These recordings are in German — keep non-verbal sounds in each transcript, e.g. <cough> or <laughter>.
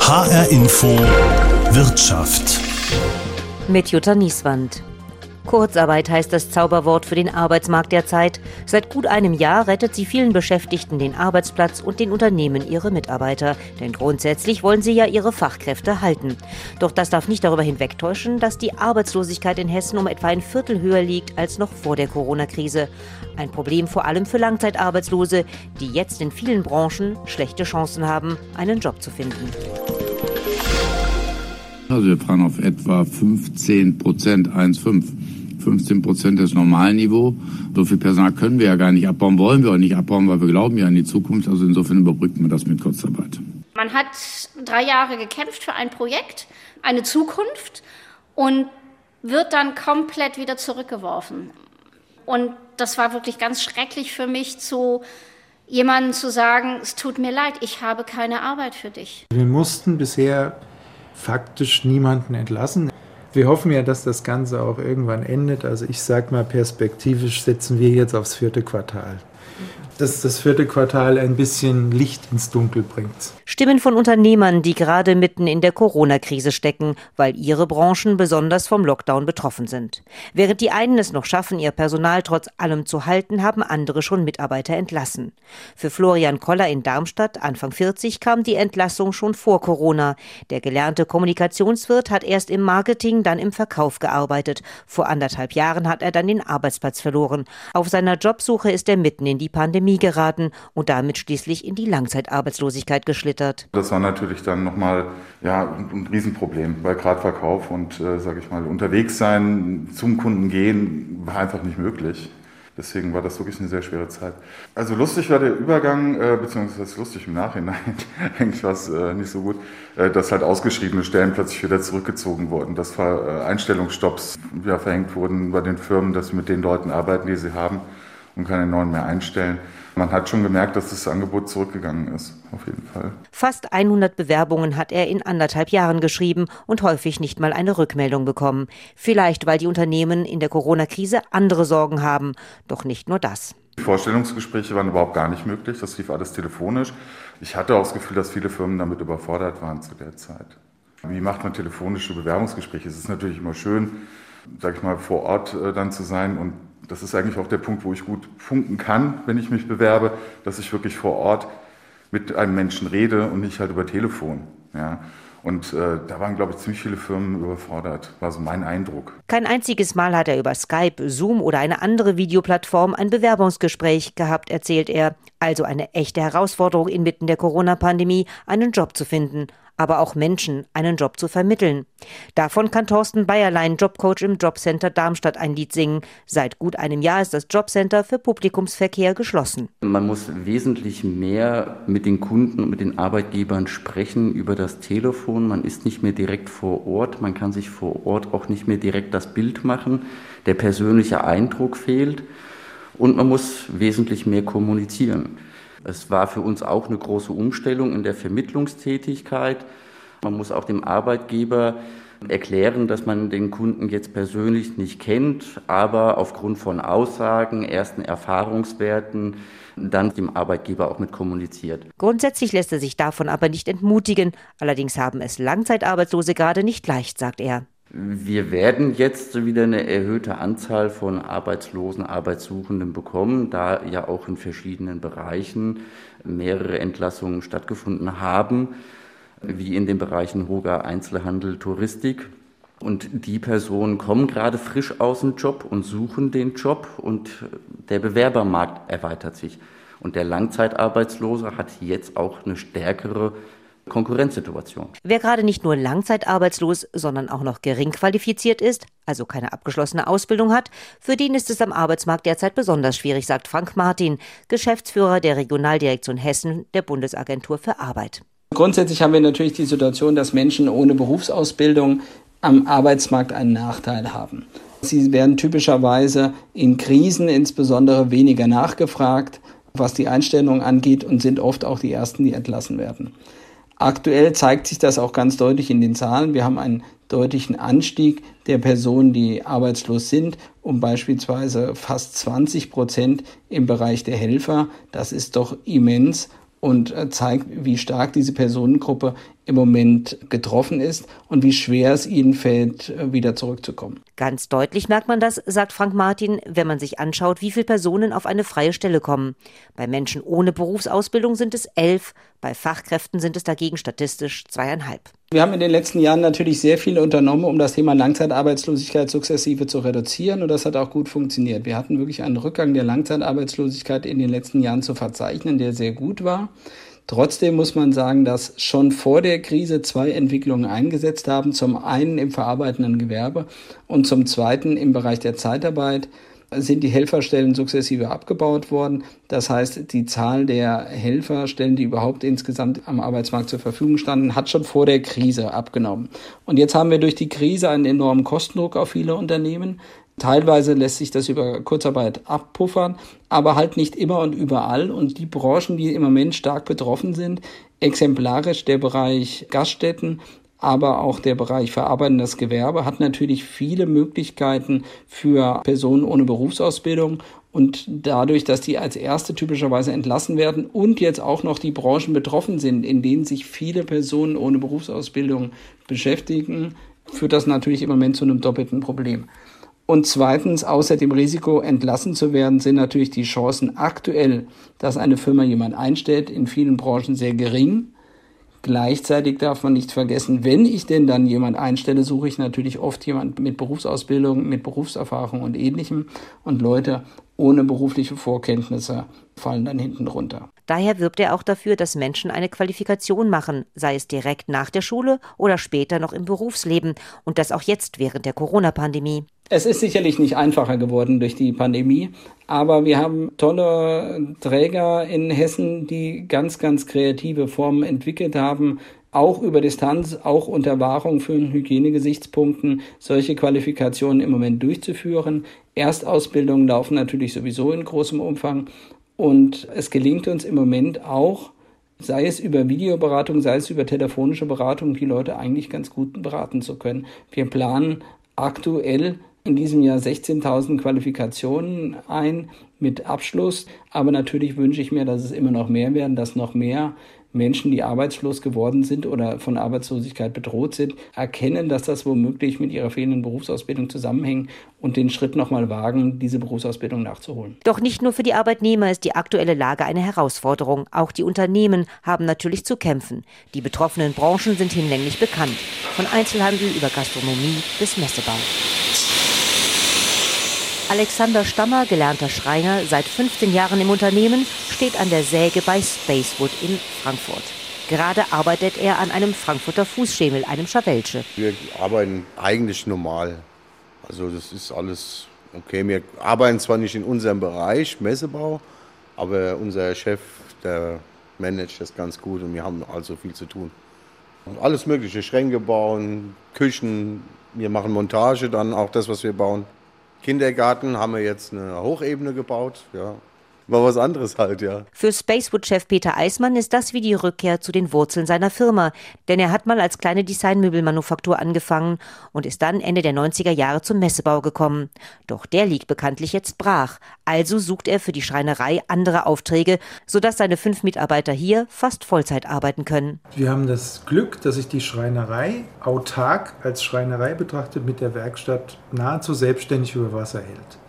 HR Info Wirtschaft mit Jutta Nieswand. Kurzarbeit heißt das Zauberwort für den Arbeitsmarkt derzeit. Seit gut einem Jahr rettet sie vielen Beschäftigten den Arbeitsplatz und den Unternehmen ihre Mitarbeiter. Denn grundsätzlich wollen sie ja ihre Fachkräfte halten. Doch das darf nicht darüber hinwegtäuschen, dass die Arbeitslosigkeit in Hessen um etwa ein Viertel höher liegt als noch vor der Corona-Krise. Ein Problem vor allem für Langzeitarbeitslose, die jetzt in vielen Branchen schlechte Chancen haben, einen Job zu finden. Also wir fahren auf etwa 15 Prozent, 1,5. 15 Prozent das Normalniveau. So viel Personal können wir ja gar nicht abbauen, wollen wir auch nicht abbauen, weil wir glauben ja an die Zukunft. Also insofern überbrückt man das mit Kurzarbeit. Man hat drei Jahre gekämpft für ein Projekt, eine Zukunft und wird dann komplett wieder zurückgeworfen. Und das war wirklich ganz schrecklich für mich, zu jemandem zu sagen, es tut mir leid, ich habe keine Arbeit für dich. Wir mussten bisher faktisch niemanden entlassen. Wir hoffen ja, dass das Ganze auch irgendwann endet. Also ich sage mal, perspektivisch setzen wir jetzt aufs vierte Quartal dass das vierte Quartal ein bisschen Licht ins Dunkel bringt. Stimmen von Unternehmern, die gerade mitten in der Corona-Krise stecken, weil ihre Branchen besonders vom Lockdown betroffen sind. Während die einen es noch schaffen, ihr Personal trotz allem zu halten, haben andere schon Mitarbeiter entlassen. Für Florian Koller in Darmstadt, Anfang 40, kam die Entlassung schon vor Corona. Der gelernte Kommunikationswirt hat erst im Marketing, dann im Verkauf gearbeitet. Vor anderthalb Jahren hat er dann den Arbeitsplatz verloren. Auf seiner Jobsuche ist er mitten in die Pandemie Pandemie geraten und damit schließlich in die Langzeitarbeitslosigkeit geschlittert. Das war natürlich dann nochmal ja, ein Riesenproblem, weil gerade Verkauf und, äh, sage ich mal, unterwegs sein, zum Kunden gehen, war einfach nicht möglich. Deswegen war das wirklich eine sehr schwere Zeit. Also lustig war der Übergang, äh, beziehungsweise lustig im Nachhinein, <laughs> eigentlich war es äh, nicht so gut, äh, dass halt ausgeschriebene Stellen plötzlich wieder zurückgezogen wurden, dass äh, Einstellungsstopps wieder verhängt wurden bei den Firmen, dass sie mit den Leuten arbeiten, die sie haben und keine neuen mehr einstellen. Man hat schon gemerkt, dass das Angebot zurückgegangen ist, auf jeden Fall. Fast 100 Bewerbungen hat er in anderthalb Jahren geschrieben und häufig nicht mal eine Rückmeldung bekommen. Vielleicht, weil die Unternehmen in der Corona-Krise andere Sorgen haben. Doch nicht nur das. Die Vorstellungsgespräche waren überhaupt gar nicht möglich. Das lief alles telefonisch. Ich hatte auch das Gefühl, dass viele Firmen damit überfordert waren zu der Zeit. Wie macht man telefonische Bewerbungsgespräche? Es ist natürlich immer schön, sag ich mal, vor Ort äh, dann zu sein und das ist eigentlich auch der Punkt, wo ich gut funken kann, wenn ich mich bewerbe, dass ich wirklich vor Ort mit einem Menschen rede und nicht halt über Telefon. Ja. Und äh, da waren, glaube ich, ziemlich viele Firmen überfordert, war so mein Eindruck. Kein einziges Mal hat er über Skype, Zoom oder eine andere Videoplattform ein Bewerbungsgespräch gehabt, erzählt er. Also eine echte Herausforderung inmitten der Corona-Pandemie, einen Job zu finden aber auch Menschen einen Job zu vermitteln. Davon kann Thorsten Bayerlein, Jobcoach im Jobcenter Darmstadt, ein Lied singen. Seit gut einem Jahr ist das Jobcenter für Publikumsverkehr geschlossen. Man muss wesentlich mehr mit den Kunden und mit den Arbeitgebern sprechen über das Telefon. Man ist nicht mehr direkt vor Ort. Man kann sich vor Ort auch nicht mehr direkt das Bild machen. Der persönliche Eindruck fehlt. Und man muss wesentlich mehr kommunizieren. Es war für uns auch eine große Umstellung in der Vermittlungstätigkeit. Man muss auch dem Arbeitgeber erklären, dass man den Kunden jetzt persönlich nicht kennt, aber aufgrund von Aussagen, ersten Erfahrungswerten dann dem Arbeitgeber auch mit kommuniziert. Grundsätzlich lässt er sich davon aber nicht entmutigen. Allerdings haben es Langzeitarbeitslose gerade nicht leicht, sagt er. Wir werden jetzt wieder eine erhöhte Anzahl von Arbeitslosen, Arbeitssuchenden bekommen, da ja auch in verschiedenen Bereichen mehrere Entlassungen stattgefunden haben, wie in den Bereichen Hoga, Einzelhandel, Touristik. Und die Personen kommen gerade frisch aus dem Job und suchen den Job und der Bewerbermarkt erweitert sich. Und der Langzeitarbeitslose hat jetzt auch eine stärkere Konkurrenzsituation. Wer gerade nicht nur langzeitarbeitslos, sondern auch noch gering qualifiziert ist, also keine abgeschlossene Ausbildung hat, für den ist es am Arbeitsmarkt derzeit besonders schwierig, sagt Frank Martin, Geschäftsführer der Regionaldirektion Hessen der Bundesagentur für Arbeit. Grundsätzlich haben wir natürlich die Situation, dass Menschen ohne Berufsausbildung am Arbeitsmarkt einen Nachteil haben. Sie werden typischerweise in Krisen insbesondere weniger nachgefragt, was die Einstellung angeht und sind oft auch die Ersten, die entlassen werden. Aktuell zeigt sich das auch ganz deutlich in den Zahlen. Wir haben einen deutlichen Anstieg der Personen, die arbeitslos sind, um beispielsweise fast 20 Prozent im Bereich der Helfer. Das ist doch immens. und äh, zeigt, wie stark diese Personengruppe im Moment getroffen ist und wie schwer es ihnen fällt, wieder zurückzukommen. Ganz deutlich merkt man das, sagt Frank Martin, wenn man sich anschaut, wie viele Personen auf eine freie Stelle kommen. Bei Menschen ohne Berufsausbildung sind es elf, bei Fachkräften sind es dagegen statistisch zweieinhalb. Wir haben in den letzten Jahren natürlich sehr viel unternommen, um das Thema Langzeitarbeitslosigkeit sukzessive zu reduzieren und das hat auch gut funktioniert. Wir hatten wirklich einen Rückgang der Langzeitarbeitslosigkeit in den letzten Jahren zu verzeichnen, der sehr gut war. Trotzdem muss man sagen, dass schon vor der Krise zwei Entwicklungen eingesetzt haben. Zum einen im verarbeitenden Gewerbe und zum zweiten im Bereich der Zeitarbeit sind die Helferstellen sukzessive abgebaut worden. Das heißt, die Zahl der Helferstellen, die überhaupt insgesamt am Arbeitsmarkt zur Verfügung standen, hat schon vor der Krise abgenommen. Und jetzt haben wir durch die Krise einen enormen Kostendruck auf viele Unternehmen. Teilweise lässt sich das über Kurzarbeit abpuffern, aber halt nicht immer und überall. Und die Branchen, die im Moment stark betroffen sind, exemplarisch der Bereich Gaststätten, aber auch der Bereich verarbeitendes Gewerbe hat natürlich viele Möglichkeiten für Personen ohne Berufsausbildung. Und dadurch, dass die als erste typischerweise entlassen werden und jetzt auch noch die Branchen betroffen sind, in denen sich viele Personen ohne Berufsausbildung beschäftigen, führt das natürlich im Moment zu einem doppelten Problem. Und zweitens, außer dem Risiko, entlassen zu werden, sind natürlich die Chancen aktuell, dass eine Firma jemand einstellt, in vielen Branchen sehr gering. Gleichzeitig darf man nicht vergessen, wenn ich denn dann jemand einstelle, suche ich natürlich oft jemand mit Berufsausbildung, mit Berufserfahrung und ähnlichem. Und Leute ohne berufliche Vorkenntnisse fallen dann hinten runter. Daher wirbt er auch dafür, dass Menschen eine Qualifikation machen, sei es direkt nach der Schule oder später noch im Berufsleben und das auch jetzt während der Corona-Pandemie. Es ist sicherlich nicht einfacher geworden durch die Pandemie, aber wir haben tolle Träger in Hessen, die ganz, ganz kreative Formen entwickelt haben, auch über Distanz, auch unter Wahrung von Hygienegesichtspunkten solche Qualifikationen im Moment durchzuführen. Erstausbildungen laufen natürlich sowieso in großem Umfang und es gelingt uns im Moment auch, sei es über Videoberatung, sei es über telefonische Beratung, die Leute eigentlich ganz gut beraten zu können. Wir planen aktuell in diesem Jahr 16.000 Qualifikationen ein mit Abschluss. Aber natürlich wünsche ich mir, dass es immer noch mehr werden, dass noch mehr Menschen, die arbeitslos geworden sind oder von Arbeitslosigkeit bedroht sind, erkennen, dass das womöglich mit ihrer fehlenden Berufsausbildung zusammenhängt und den Schritt nochmal wagen, diese Berufsausbildung nachzuholen. Doch nicht nur für die Arbeitnehmer ist die aktuelle Lage eine Herausforderung. Auch die Unternehmen haben natürlich zu kämpfen. Die betroffenen Branchen sind hinlänglich bekannt. Von Einzelhandel über Gastronomie bis Messebau. Alexander Stammer, gelernter Schreiner, seit 15 Jahren im Unternehmen, steht an der Säge bei Spacewood in Frankfurt. Gerade arbeitet er an einem Frankfurter Fußschemel, einem Schavelsche. Wir arbeiten eigentlich normal. Also das ist alles okay. Wir arbeiten zwar nicht in unserem Bereich, Messebau, aber unser Chef, der managt das ganz gut und wir haben also viel zu tun. Und alles mögliche, Schränke bauen, Küchen, wir machen Montage, dann auch das, was wir bauen. Kindergarten haben wir jetzt eine Hochebene gebaut, ja. War was anderes halt, ja. Für Spacewood-Chef Peter Eismann ist das wie die Rückkehr zu den Wurzeln seiner Firma. Denn er hat mal als kleine Designmöbelmanufaktur angefangen und ist dann Ende der 90er Jahre zum Messebau gekommen. Doch der liegt bekanntlich jetzt brach. Also sucht er für die Schreinerei andere Aufträge, sodass seine fünf Mitarbeiter hier fast Vollzeit arbeiten können. Wir haben das Glück, dass sich die Schreinerei autark als Schreinerei betrachtet mit der Werkstatt nahezu selbstständig über Wasser hält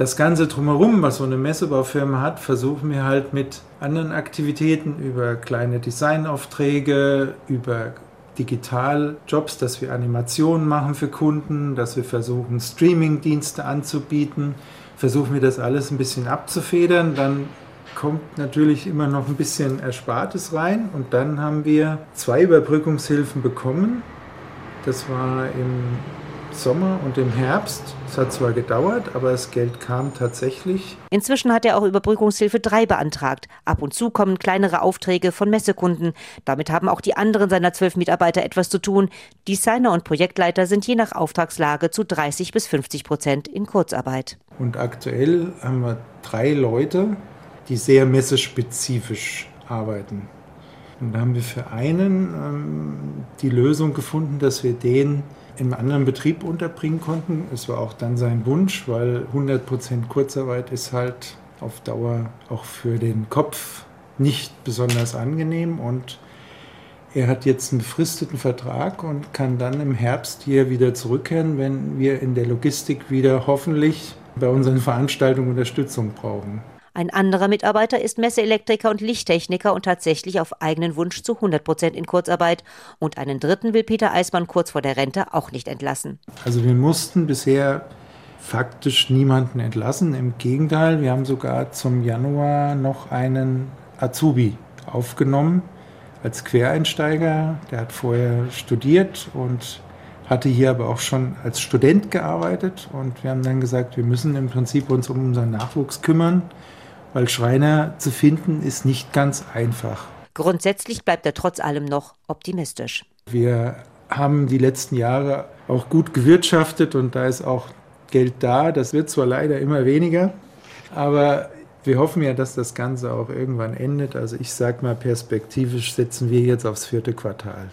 das Ganze drumherum, was so eine Messebaufirma hat, versuchen wir halt mit anderen Aktivitäten über kleine Designaufträge, über Digitaljobs, dass wir Animationen machen für Kunden, dass wir versuchen, Streamingdienste anzubieten, versuchen wir das alles ein bisschen abzufedern. Dann kommt natürlich immer noch ein bisschen Erspartes rein und dann haben wir zwei Überbrückungshilfen bekommen. Das war im Sommer und im Herbst. Es hat zwar gedauert, aber das Geld kam tatsächlich. Inzwischen hat er auch Überbrückungshilfe 3 beantragt. Ab und zu kommen kleinere Aufträge von Messekunden. Damit haben auch die anderen seiner zwölf Mitarbeiter etwas zu tun. Designer und Projektleiter sind je nach Auftragslage zu 30 bis 50 Prozent in Kurzarbeit. Und aktuell haben wir drei Leute, die sehr messespezifisch arbeiten. Und da haben wir für einen ähm, die Lösung gefunden, dass wir den einem anderen Betrieb unterbringen konnten. Es war auch dann sein Wunsch, weil 100% Kurzarbeit ist halt auf Dauer auch für den Kopf nicht besonders angenehm und er hat jetzt einen befristeten Vertrag und kann dann im Herbst hier wieder zurückkehren, wenn wir in der Logistik wieder hoffentlich bei unseren Veranstaltungen Unterstützung brauchen. Ein anderer Mitarbeiter ist Messeelektriker und Lichttechniker und tatsächlich auf eigenen Wunsch zu 100 Prozent in Kurzarbeit. Und einen dritten will Peter Eismann kurz vor der Rente auch nicht entlassen. Also wir mussten bisher faktisch niemanden entlassen. Im Gegenteil, wir haben sogar zum Januar noch einen Azubi aufgenommen als Quereinsteiger. Der hat vorher studiert und hatte hier aber auch schon als Student gearbeitet. Und wir haben dann gesagt, wir müssen im Prinzip uns um unseren Nachwuchs kümmern weil Schreiner zu finden ist nicht ganz einfach. Grundsätzlich bleibt er trotz allem noch optimistisch. Wir haben die letzten Jahre auch gut gewirtschaftet und da ist auch Geld da. Das wird zwar leider immer weniger, aber wir hoffen ja, dass das Ganze auch irgendwann endet. Also ich sage mal, perspektivisch setzen wir jetzt aufs vierte Quartal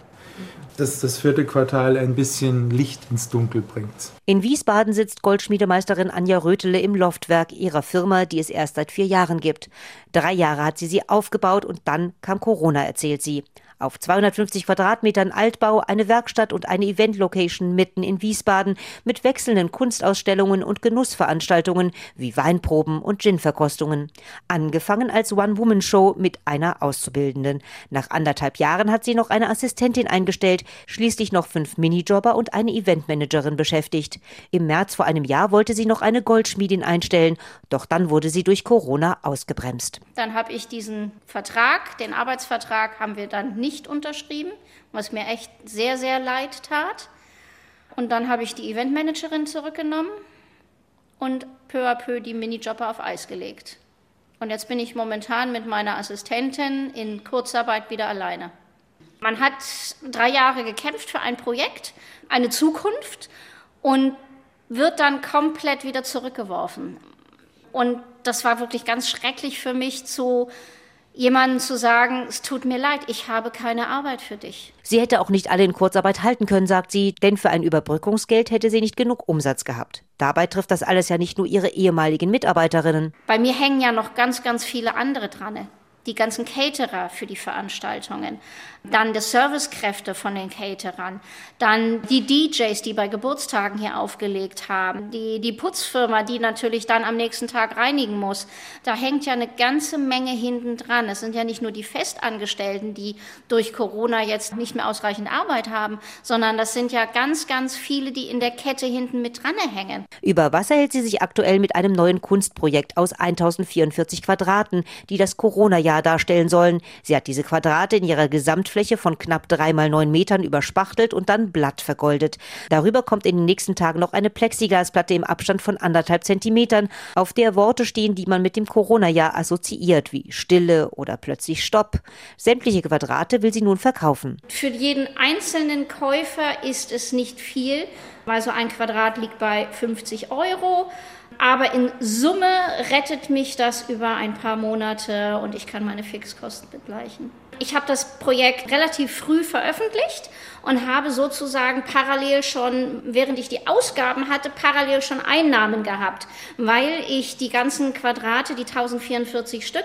dass das vierte Quartal ein bisschen Licht ins Dunkel bringt. In Wiesbaden sitzt Goldschmiedemeisterin Anja Rötele im Loftwerk ihrer Firma, die es erst seit vier Jahren gibt. Drei Jahre hat sie sie aufgebaut und dann kam Corona, erzählt sie. Auf 250 Quadratmetern Altbau, eine Werkstatt und eine Event-Location mitten in Wiesbaden mit wechselnden Kunstausstellungen und Genussveranstaltungen wie Weinproben und Ginverkostungen. Angefangen als One-Woman-Show mit einer Auszubildenden. Nach anderthalb Jahren hat sie noch eine Assistentin eingestellt, schließlich noch fünf Minijobber und eine Eventmanagerin beschäftigt. Im März vor einem Jahr wollte sie noch eine Goldschmiedin einstellen, doch dann wurde sie durch Corona ausgebremst. Dann habe ich diesen Vertrag, den Arbeitsvertrag, haben wir dann nicht nicht unterschrieben, was mir echt sehr, sehr leid tat. Und dann habe ich die Eventmanagerin zurückgenommen und peu à peu die Minijobber auf Eis gelegt. Und jetzt bin ich momentan mit meiner Assistentin in Kurzarbeit wieder alleine. Man hat drei Jahre gekämpft für ein Projekt, eine Zukunft und wird dann komplett wieder zurückgeworfen. Und das war wirklich ganz schrecklich für mich zu jemandem zu sagen, es tut mir leid, ich habe keine Arbeit für dich. Sie hätte auch nicht alle in Kurzarbeit halten können, sagt sie, denn für ein Überbrückungsgeld hätte sie nicht genug Umsatz gehabt. Dabei trifft das alles ja nicht nur ihre ehemaligen Mitarbeiterinnen. Bei mir hängen ja noch ganz, ganz viele andere dran die ganzen Caterer für die Veranstaltungen, dann die Servicekräfte von den Caterern, dann die DJs, die bei Geburtstagen hier aufgelegt haben, die, die Putzfirma, die natürlich dann am nächsten Tag reinigen muss. Da hängt ja eine ganze Menge hinten dran. Es sind ja nicht nur die Festangestellten, die durch Corona jetzt nicht mehr ausreichend Arbeit haben, sondern das sind ja ganz, ganz viele, die in der Kette hinten mit dran hängen. Über Wasser hält sie sich aktuell mit einem neuen Kunstprojekt aus 1044 Quadraten, die das Corona-Jahr Jahr darstellen sollen. Sie hat diese Quadrate in ihrer Gesamtfläche von knapp drei mal neun Metern überspachtelt und dann blatt vergoldet. Darüber kommt in den nächsten Tagen noch eine Plexiglasplatte im Abstand von anderthalb Zentimetern, auf der Worte stehen, die man mit dem Corona-Jahr assoziiert, wie Stille oder plötzlich Stopp. Sämtliche Quadrate will sie nun verkaufen. Für jeden einzelnen Käufer ist es nicht viel, weil so ein Quadrat liegt bei 50 Euro. Aber in Summe rettet mich das über ein paar Monate und ich kann meine Fixkosten begleichen. Ich habe das Projekt relativ früh veröffentlicht und habe sozusagen parallel schon, während ich die Ausgaben hatte, parallel schon Einnahmen gehabt, weil ich die ganzen Quadrate, die 1044 Stück,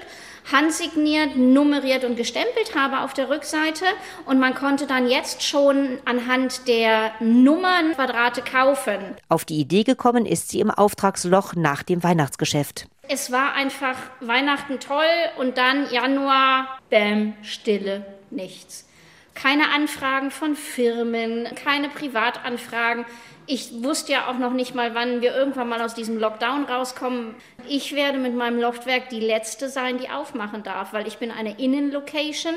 handsigniert, nummeriert und gestempelt habe auf der Rückseite und man konnte dann jetzt schon anhand der Nummern Quadrate kaufen. Auf die Idee gekommen ist sie im Auftragsloch nach dem Weihnachtsgeschäft. Es war einfach Weihnachten toll und dann Januar, bäm, Stille, nichts. Keine Anfragen von Firmen, keine Privatanfragen. Ich wusste ja auch noch nicht mal, wann wir irgendwann mal aus diesem Lockdown rauskommen. Ich werde mit meinem Loftwerk die letzte sein, die aufmachen darf, weil ich bin eine Innenlocation.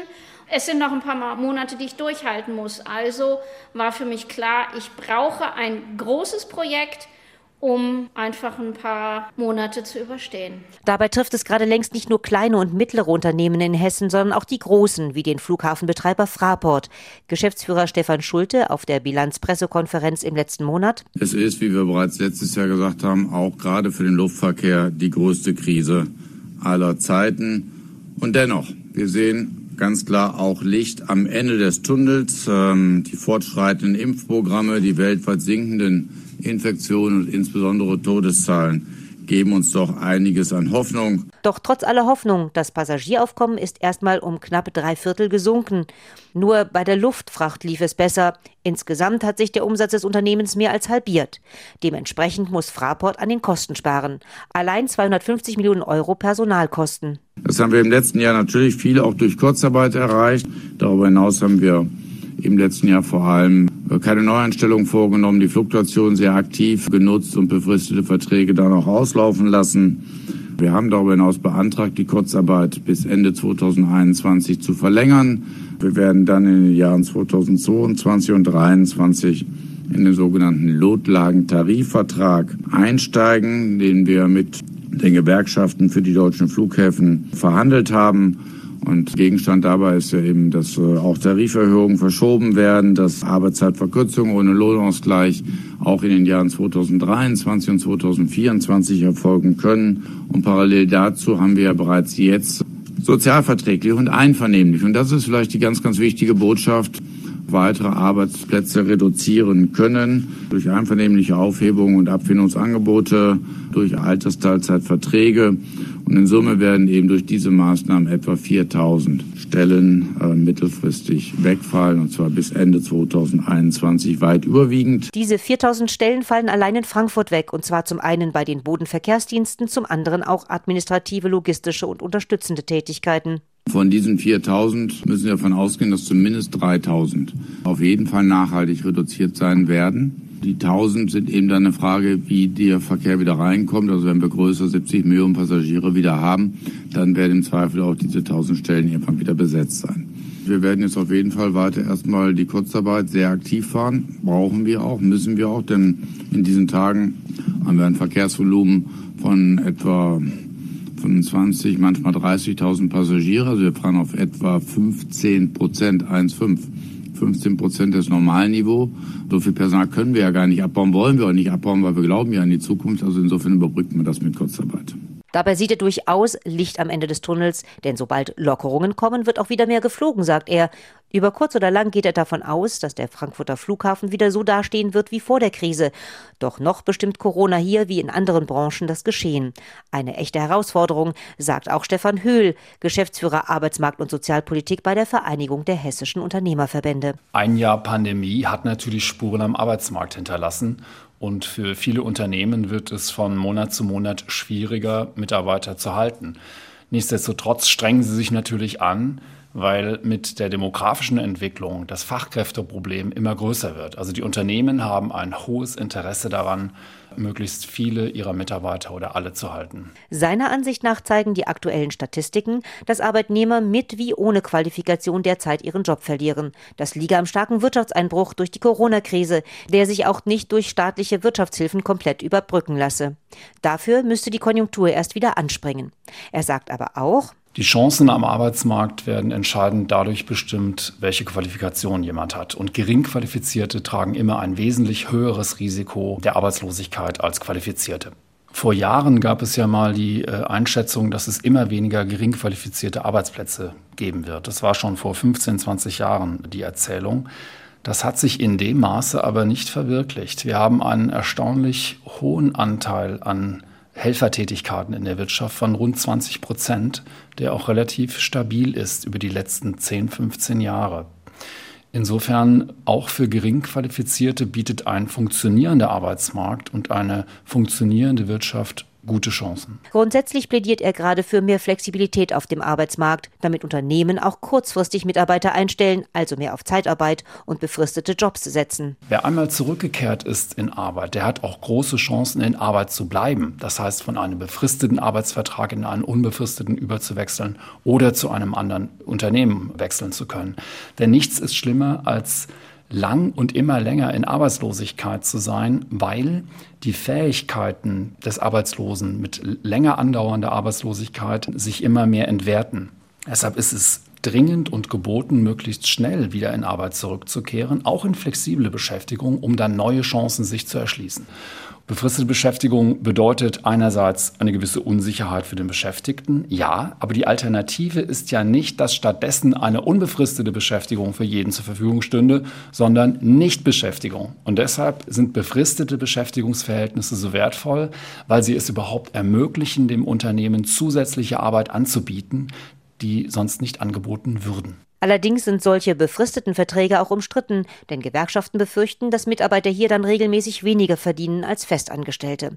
Es sind noch ein paar Monate, die ich durchhalten muss. Also war für mich klar, ich brauche ein großes Projekt, um einfach ein paar Monate zu überstehen. Dabei trifft es gerade längst nicht nur kleine und mittlere Unternehmen in Hessen, sondern auch die großen, wie den Flughafenbetreiber Fraport. Geschäftsführer Stefan Schulte auf der Bilanzpressekonferenz im letzten Monat. Es ist, wie wir bereits letztes Jahr gesagt haben, auch gerade für den Luftverkehr die größte Krise aller Zeiten. Und dennoch, wir sehen ganz klar auch Licht am Ende des Tunnels. Ähm, die fortschreitenden Impfprogramme, die weltweit sinkenden Infektionen und insbesondere Todeszahlen geben uns doch einiges an Hoffnung. Doch trotz aller Hoffnung, das Passagieraufkommen ist erstmal um knapp drei Viertel gesunken. Nur bei der Luftfracht lief es besser. Insgesamt hat sich der Umsatz des Unternehmens mehr als halbiert. Dementsprechend muss Fraport an den Kosten sparen. Allein 250 Millionen Euro Personalkosten. Das haben wir im letzten Jahr natürlich viel auch durch Kurzarbeit erreicht. Darüber hinaus haben wir im letzten Jahr vor allem keine Neueinstellungen vorgenommen, die Fluktuation sehr aktiv genutzt und befristete Verträge dann auch auslaufen lassen. Wir haben darüber hinaus beantragt, die Kurzarbeit bis Ende 2021 zu verlängern. Wir werden dann in den Jahren 2022 und 2023 in den sogenannten Lotlagentarifvertrag einsteigen, den wir mit den Gewerkschaften für die deutschen Flughäfen verhandelt haben. Und Gegenstand dabei ist ja eben, dass äh, auch Tariferhöhungen verschoben werden, dass Arbeitszeitverkürzungen ohne Lohnausgleich auch in den Jahren 2023 und 2024 erfolgen können. Und parallel dazu haben wir ja bereits jetzt sozialverträglich und einvernehmlich. Und das ist vielleicht die ganz, ganz wichtige Botschaft weitere Arbeitsplätze reduzieren können durch einvernehmliche Aufhebungen und Abfindungsangebote, durch Altersteilzeitverträge. Und in Summe werden eben durch diese Maßnahmen etwa 4000 Stellen äh, mittelfristig wegfallen, und zwar bis Ende 2021 weit überwiegend. Diese 4000 Stellen fallen allein in Frankfurt weg, und zwar zum einen bei den Bodenverkehrsdiensten, zum anderen auch administrative, logistische und unterstützende Tätigkeiten. Von diesen 4000 müssen wir davon ausgehen, dass zumindest 3000 auf jeden Fall nachhaltig reduziert sein werden. Die 1000 sind eben dann eine Frage, wie der Verkehr wieder reinkommt. Also wenn wir größer 70 Millionen Passagiere wieder haben, dann werden im Zweifel auch diese 1000 Stellen irgendwann wieder besetzt sein. Wir werden jetzt auf jeden Fall weiter erstmal die Kurzarbeit sehr aktiv fahren. Brauchen wir auch, müssen wir auch, denn in diesen Tagen haben wir ein Verkehrsvolumen von etwa 25, manchmal 30.000 Passagiere. Also wir fahren auf etwa 15 Prozent, 1,5. 15 Prozent des Normalniveau. So viel Personal können wir ja gar nicht abbauen, wollen wir auch nicht abbauen, weil wir glauben ja an die Zukunft. Also insofern überbrückt man das mit Kurzarbeit. Dabei sieht er durchaus Licht am Ende des Tunnels, denn sobald Lockerungen kommen, wird auch wieder mehr geflogen, sagt er. Über kurz oder lang geht er davon aus, dass der Frankfurter Flughafen wieder so dastehen wird wie vor der Krise. Doch noch bestimmt Corona hier wie in anderen Branchen das Geschehen. Eine echte Herausforderung, sagt auch Stefan Höhl, Geschäftsführer Arbeitsmarkt und Sozialpolitik bei der Vereinigung der hessischen Unternehmerverbände. Ein Jahr Pandemie hat natürlich Spuren am Arbeitsmarkt hinterlassen. Und für viele Unternehmen wird es von Monat zu Monat schwieriger, Mitarbeiter zu halten. Nichtsdestotrotz strengen sie sich natürlich an, weil mit der demografischen Entwicklung das Fachkräfteproblem immer größer wird. Also die Unternehmen haben ein hohes Interesse daran, möglichst viele ihrer Mitarbeiter oder alle zu halten. Seiner Ansicht nach zeigen die aktuellen Statistiken, dass Arbeitnehmer mit wie ohne Qualifikation derzeit ihren Job verlieren. Das liege am starken Wirtschaftseinbruch durch die Corona-Krise, der sich auch nicht durch staatliche Wirtschaftshilfen komplett überbrücken lasse. Dafür müsste die Konjunktur erst wieder anspringen. Er sagt aber auch, die Chancen am Arbeitsmarkt werden entscheidend dadurch bestimmt, welche Qualifikation jemand hat. Und Geringqualifizierte tragen immer ein wesentlich höheres Risiko der Arbeitslosigkeit als Qualifizierte. Vor Jahren gab es ja mal die äh, Einschätzung, dass es immer weniger geringqualifizierte Arbeitsplätze geben wird. Das war schon vor 15, 20 Jahren die Erzählung. Das hat sich in dem Maße aber nicht verwirklicht. Wir haben einen erstaunlich hohen Anteil an Helfertätigkeiten in der Wirtschaft von rund 20 Prozent, der auch relativ stabil ist über die letzten 10, 15 Jahre. Insofern auch für Geringqualifizierte bietet ein funktionierender Arbeitsmarkt und eine funktionierende Wirtschaft gute Chancen. Grundsätzlich plädiert er gerade für mehr Flexibilität auf dem Arbeitsmarkt, damit Unternehmen auch kurzfristig Mitarbeiter einstellen, also mehr auf Zeitarbeit und befristete Jobs setzen. Wer einmal zurückgekehrt ist in Arbeit, der hat auch große Chancen, in Arbeit zu bleiben. Das heißt, von einem befristeten Arbeitsvertrag in einen unbefristeten überzuwechseln oder zu einem anderen Unternehmen wechseln zu können. Denn nichts ist schlimmer als lang und immer länger in Arbeitslosigkeit zu sein, weil die Fähigkeiten des Arbeitslosen mit länger andauernder Arbeitslosigkeit sich immer mehr entwerten. Deshalb ist es dringend und geboten, möglichst schnell wieder in Arbeit zurückzukehren, auch in flexible Beschäftigung, um dann neue Chancen sich zu erschließen. Befristete Beschäftigung bedeutet einerseits eine gewisse Unsicherheit für den Beschäftigten, ja, aber die Alternative ist ja nicht, dass stattdessen eine unbefristete Beschäftigung für jeden zur Verfügung stünde, sondern Nichtbeschäftigung. Und deshalb sind befristete Beschäftigungsverhältnisse so wertvoll, weil sie es überhaupt ermöglichen, dem Unternehmen zusätzliche Arbeit anzubieten, die sonst nicht angeboten würden. Allerdings sind solche befristeten Verträge auch umstritten, denn Gewerkschaften befürchten, dass Mitarbeiter hier dann regelmäßig weniger verdienen als Festangestellte.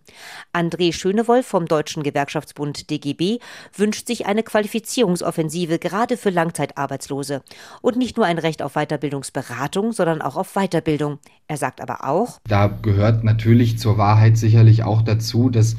André Schönewolf vom Deutschen Gewerkschaftsbund DGB wünscht sich eine Qualifizierungsoffensive gerade für Langzeitarbeitslose. Und nicht nur ein Recht auf Weiterbildungsberatung, sondern auch auf Weiterbildung. Er sagt aber auch, da gehört natürlich zur Wahrheit sicherlich auch dazu, dass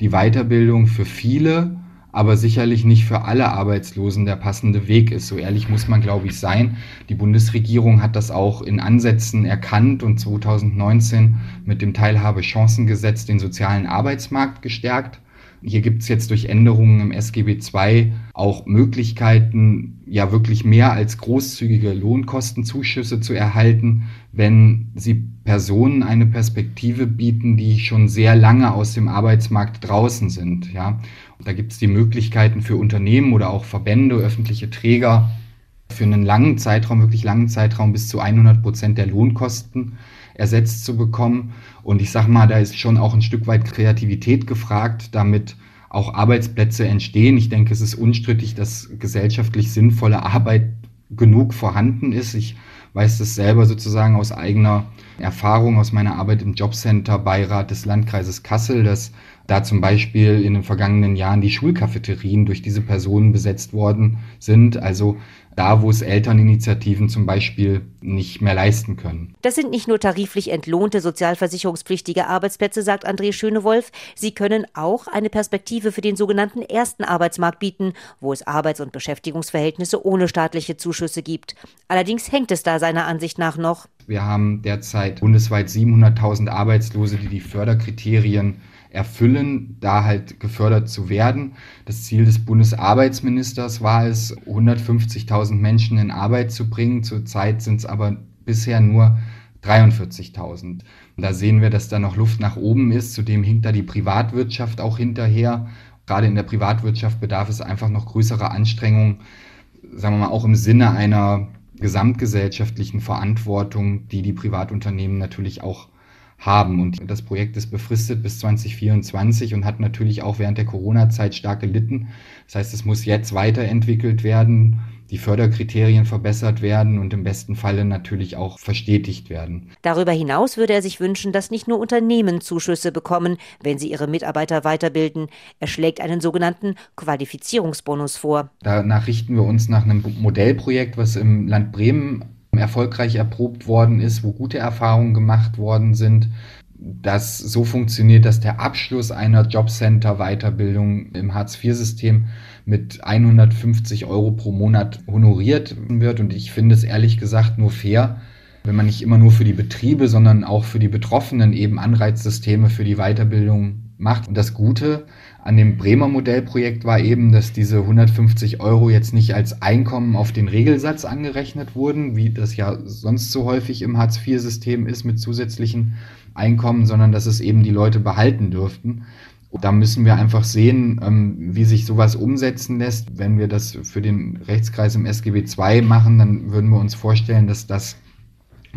die Weiterbildung für viele aber sicherlich nicht für alle Arbeitslosen der passende Weg ist. So ehrlich muss man, glaube ich, sein. Die Bundesregierung hat das auch in Ansätzen erkannt und 2019 mit dem Teilhabechancengesetz den sozialen Arbeitsmarkt gestärkt. Hier gibt es jetzt durch Änderungen im SGB II auch Möglichkeiten, ja wirklich mehr als großzügige Lohnkostenzuschüsse zu erhalten, wenn sie Personen eine Perspektive bieten, die schon sehr lange aus dem Arbeitsmarkt draußen sind. Ja. Da gibt es die Möglichkeiten für Unternehmen oder auch Verbände, öffentliche Träger, für einen langen Zeitraum, wirklich langen Zeitraum bis zu 100 Prozent der Lohnkosten ersetzt zu bekommen. Und ich sage mal, da ist schon auch ein Stück weit Kreativität gefragt, damit auch Arbeitsplätze entstehen. Ich denke, es ist unstrittig, dass gesellschaftlich sinnvolle Arbeit genug vorhanden ist. Ich weiß das selber sozusagen aus eigener Erfahrung, aus meiner Arbeit im Jobcenter Beirat des Landkreises Kassel, dass da zum Beispiel in den vergangenen Jahren die Schulcafeterien durch diese Personen besetzt worden sind. Also da, wo es Elterninitiativen zum Beispiel nicht mehr leisten können. Das sind nicht nur tariflich entlohnte sozialversicherungspflichtige Arbeitsplätze, sagt André Schönewolf. Sie können auch eine Perspektive für den sogenannten ersten Arbeitsmarkt bieten, wo es Arbeits- und Beschäftigungsverhältnisse ohne staatliche Zuschüsse gibt. Allerdings hängt es da seiner Ansicht nach noch. Wir haben derzeit bundesweit 700.000 Arbeitslose, die die Förderkriterien erfüllen, da halt gefördert zu werden. Das Ziel des Bundesarbeitsministers war es, 150.000 Menschen in Arbeit zu bringen. Zurzeit sind es aber bisher nur 43.000. Da sehen wir, dass da noch Luft nach oben ist. Zudem hinkt da die Privatwirtschaft auch hinterher. Gerade in der Privatwirtschaft bedarf es einfach noch größerer Anstrengungen, sagen wir mal, auch im Sinne einer gesamtgesellschaftlichen Verantwortung, die die Privatunternehmen natürlich auch haben. Und das Projekt ist befristet bis 2024 und hat natürlich auch während der Corona-Zeit stark gelitten. Das heißt, es muss jetzt weiterentwickelt werden, die Förderkriterien verbessert werden und im besten Falle natürlich auch verstetigt werden. Darüber hinaus würde er sich wünschen, dass nicht nur Unternehmen Zuschüsse bekommen, wenn sie ihre Mitarbeiter weiterbilden. Er schlägt einen sogenannten Qualifizierungsbonus vor. Danach richten wir uns nach einem Modellprojekt, was im Land Bremen erfolgreich erprobt worden ist, wo gute Erfahrungen gemacht worden sind, das so funktioniert, dass der Abschluss einer Jobcenter-Weiterbildung im Hartz-IV-System mit 150 Euro pro Monat honoriert wird. Und ich finde es ehrlich gesagt nur fair, wenn man nicht immer nur für die Betriebe, sondern auch für die Betroffenen eben Anreizsysteme für die Weiterbildung macht. Und das Gute an dem Bremer Modellprojekt war eben, dass diese 150 Euro jetzt nicht als Einkommen auf den Regelsatz angerechnet wurden, wie das ja sonst so häufig im Hartz-IV-System ist mit zusätzlichen Einkommen, sondern dass es eben die Leute behalten dürften. Da müssen wir einfach sehen, ähm, wie sich sowas umsetzen lässt. Wenn wir das für den Rechtskreis im SGB II machen, dann würden wir uns vorstellen, dass das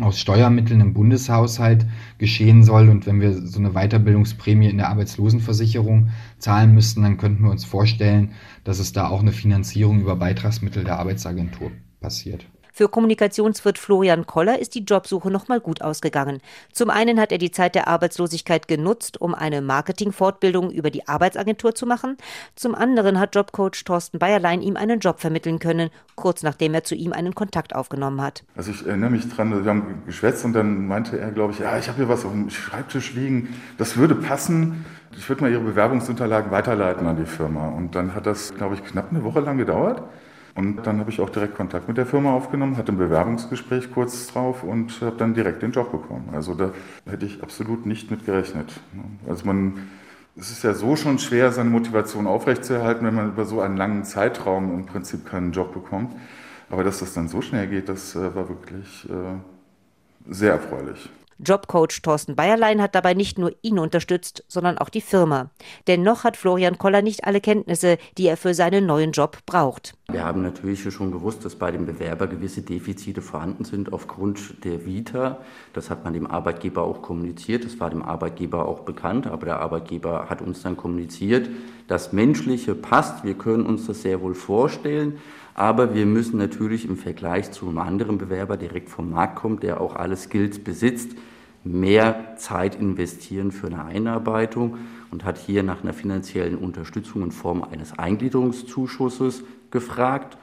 aus Steuermitteln im Bundeshaushalt geschehen soll. Und wenn wir so eine Weiterbildungsprämie in der Arbeitslosenversicherung zahlen müssten, dann könnten wir uns vorstellen, dass es da auch eine Finanzierung über Beitragsmittel der Arbeitsagentur passiert. Für Kommunikationswirt Florian Koller ist die Jobsuche nochmal gut ausgegangen. Zum einen hat er die Zeit der Arbeitslosigkeit genutzt, um eine Marketingfortbildung über die Arbeitsagentur zu machen. Zum anderen hat Jobcoach Thorsten Bayerlein ihm einen Job vermitteln können, kurz nachdem er zu ihm einen Kontakt aufgenommen hat. Also ich erinnere mich dran, wir haben geschwätzt und dann meinte er, glaube ich, ja, ich habe hier was auf dem Schreibtisch liegen, das würde passen. Ich würde mal Ihre Bewerbungsunterlagen weiterleiten an die Firma. Und dann hat das, glaube ich, knapp eine Woche lang gedauert. Und dann habe ich auch direkt Kontakt mit der Firma aufgenommen, hatte ein Bewerbungsgespräch kurz drauf und habe dann direkt den Job bekommen. Also da hätte ich absolut nicht mit gerechnet. Also man, es ist ja so schon schwer, seine Motivation aufrechtzuerhalten, wenn man über so einen langen Zeitraum im Prinzip keinen Job bekommt. Aber dass das dann so schnell geht, das äh, war wirklich äh, sehr erfreulich. Jobcoach Thorsten Bayerlein hat dabei nicht nur ihn unterstützt, sondern auch die Firma. Denn noch hat Florian Koller nicht alle Kenntnisse, die er für seinen neuen Job braucht. Wir haben natürlich schon gewusst, dass bei dem Bewerber gewisse Defizite vorhanden sind aufgrund der Vita. Das hat man dem Arbeitgeber auch kommuniziert. Das war dem Arbeitgeber auch bekannt. Aber der Arbeitgeber hat uns dann kommuniziert, das Menschliche passt. Wir können uns das sehr wohl vorstellen. Aber wir müssen natürlich im Vergleich zu einem anderen Bewerber, der direkt vom Markt kommt, der auch alle Skills besitzt, mehr Zeit investieren für eine Einarbeitung und hat hier nach einer finanziellen Unterstützung in Form eines Eingliederungszuschusses gefragt.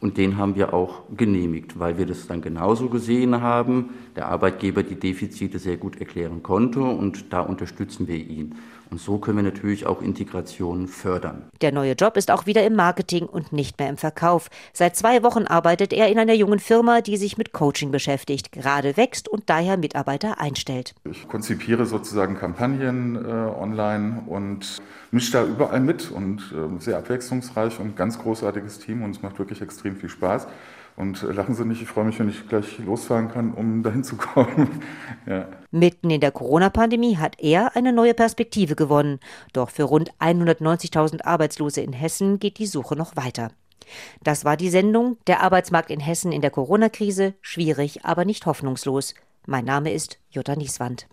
Und den haben wir auch genehmigt, weil wir das dann genauso gesehen haben, der Arbeitgeber die Defizite sehr gut erklären konnte und da unterstützen wir ihn. Und so können wir natürlich auch Integration fördern. Der neue Job ist auch wieder im Marketing und nicht mehr im Verkauf. Seit zwei Wochen arbeitet er in einer jungen Firma, die sich mit Coaching beschäftigt, gerade wächst und daher Mitarbeiter einstellt. Ich konzipiere sozusagen Kampagnen äh, online und mische da überall mit und äh, sehr abwechslungsreich und ganz großartiges Team und es macht wirklich extrem viel Spaß. Und äh, lachen Sie nicht, ich freue mich, wenn ich gleich losfahren kann, um <laughs> dahin zu kommen. <laughs> ja. Mitten in der Corona-Pandemie hat er eine neue Perspektive gewonnen. Doch für rund 190.000 Arbeitslose in Hessen geht die Suche noch weiter. Das war die Sendung Der Arbeitsmarkt in Hessen in der Corona-Krise. Schwierig, aber nicht hoffnungslos. Mein Name ist Jutta Nieswand.